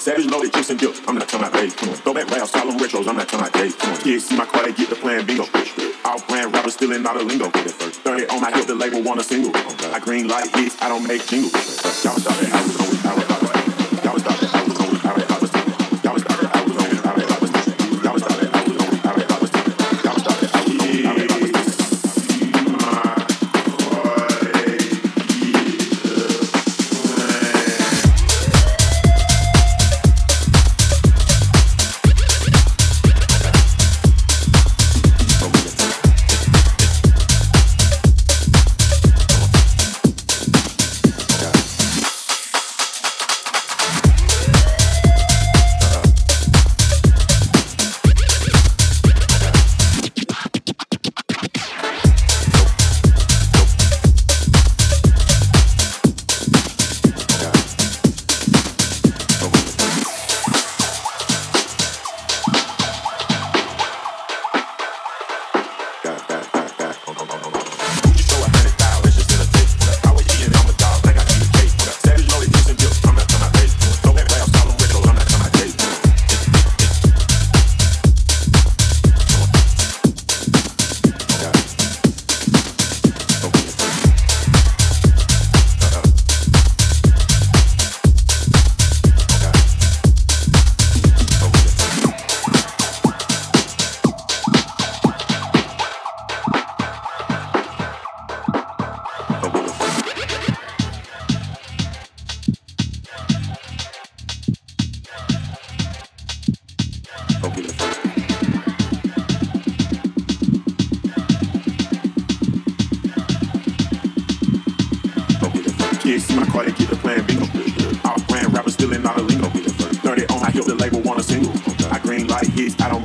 Savage loaded chips and dip, I'm not talking babe. Come on. Throwback raps, solemn retros, I'm not talking about days. Kids see my car, they get the plan bingo. All brand rappers still in all the lingo. Get it first. 30 on my hip, the label want a single. I green light hits, I don't make jingles. Y'all started, I was Kids see my car, they get the plan bingo. All brand rappers still in all the lingo. 30 on my hip, the label want a single. I green light hits, I don't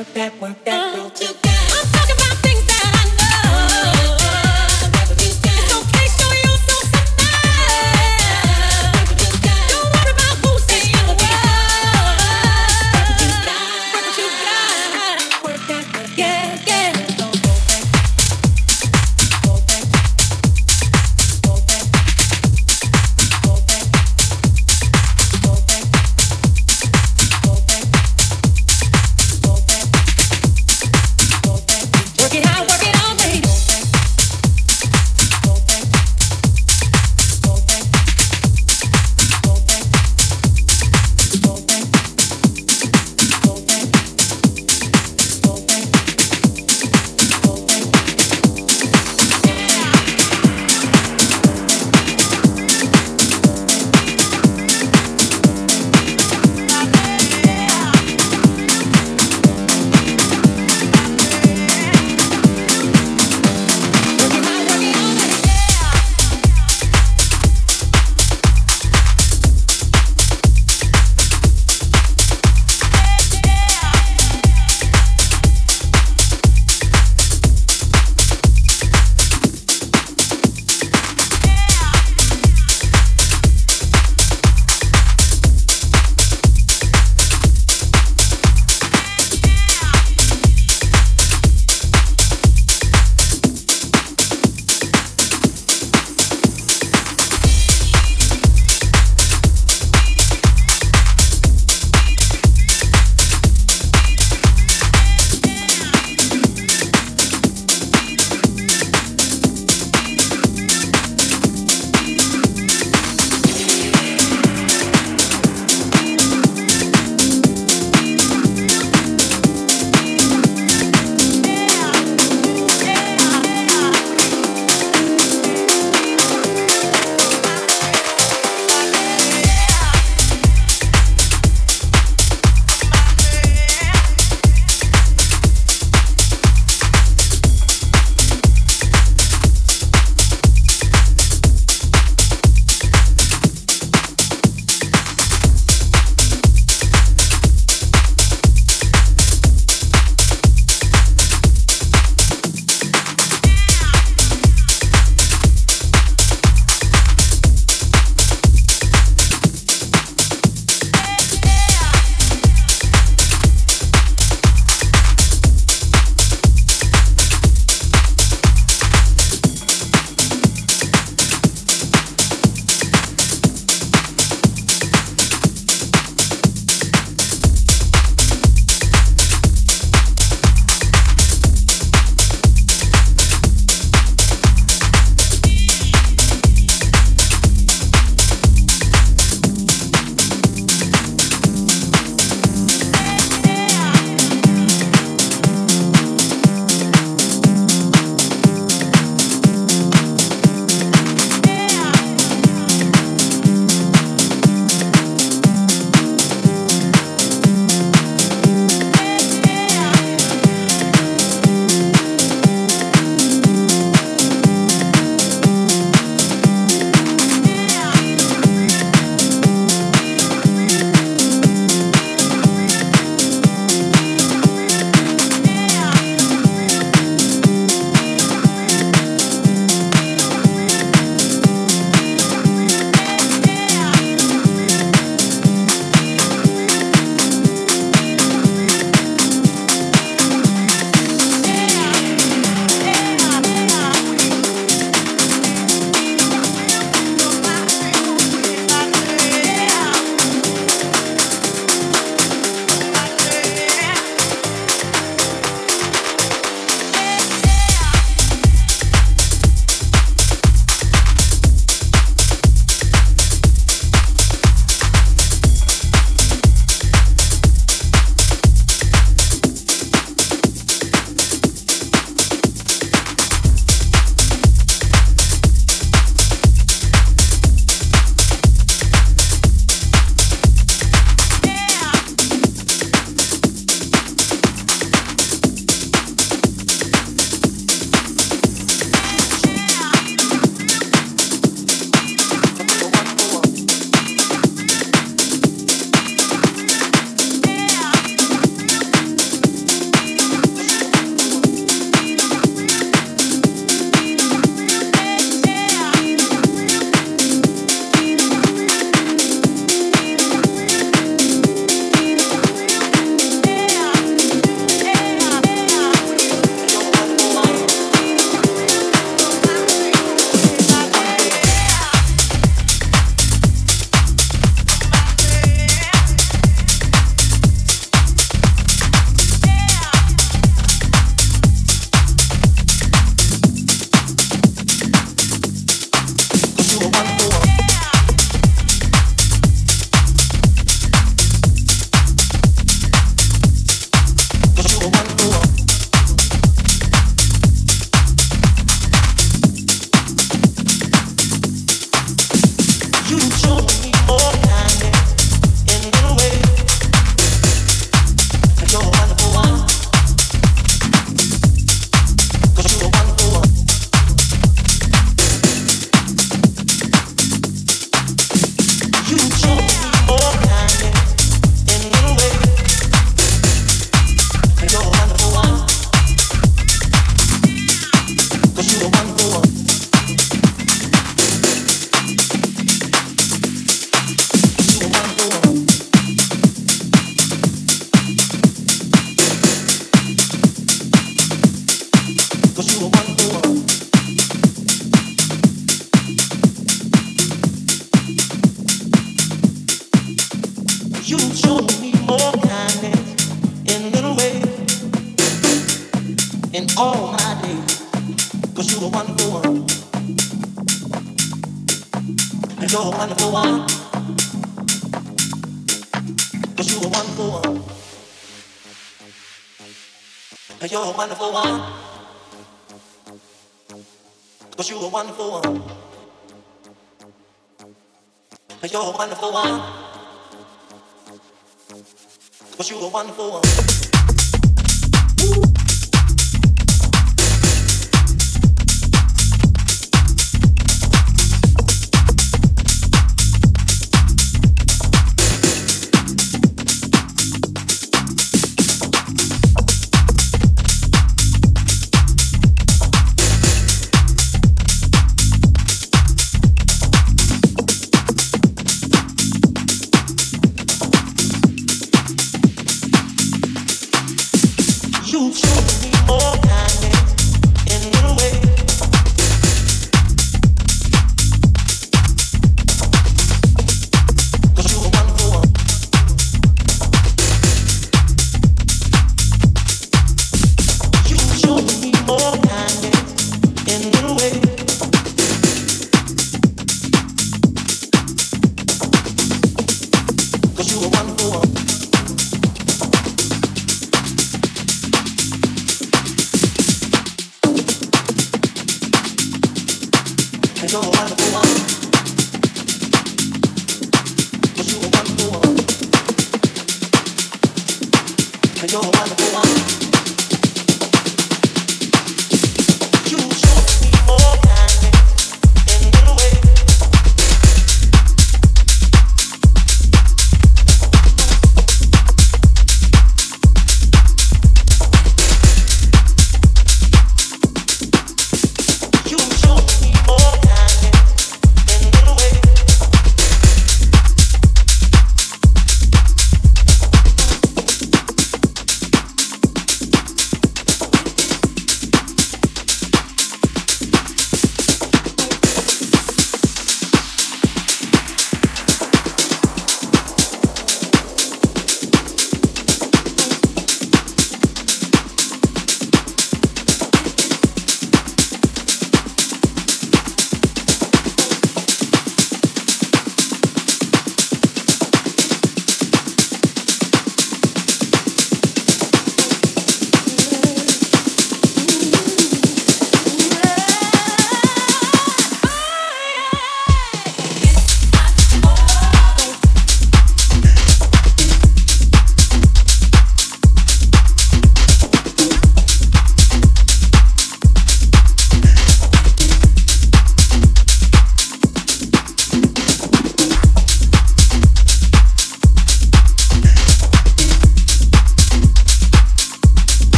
work that, work that, uh, real together.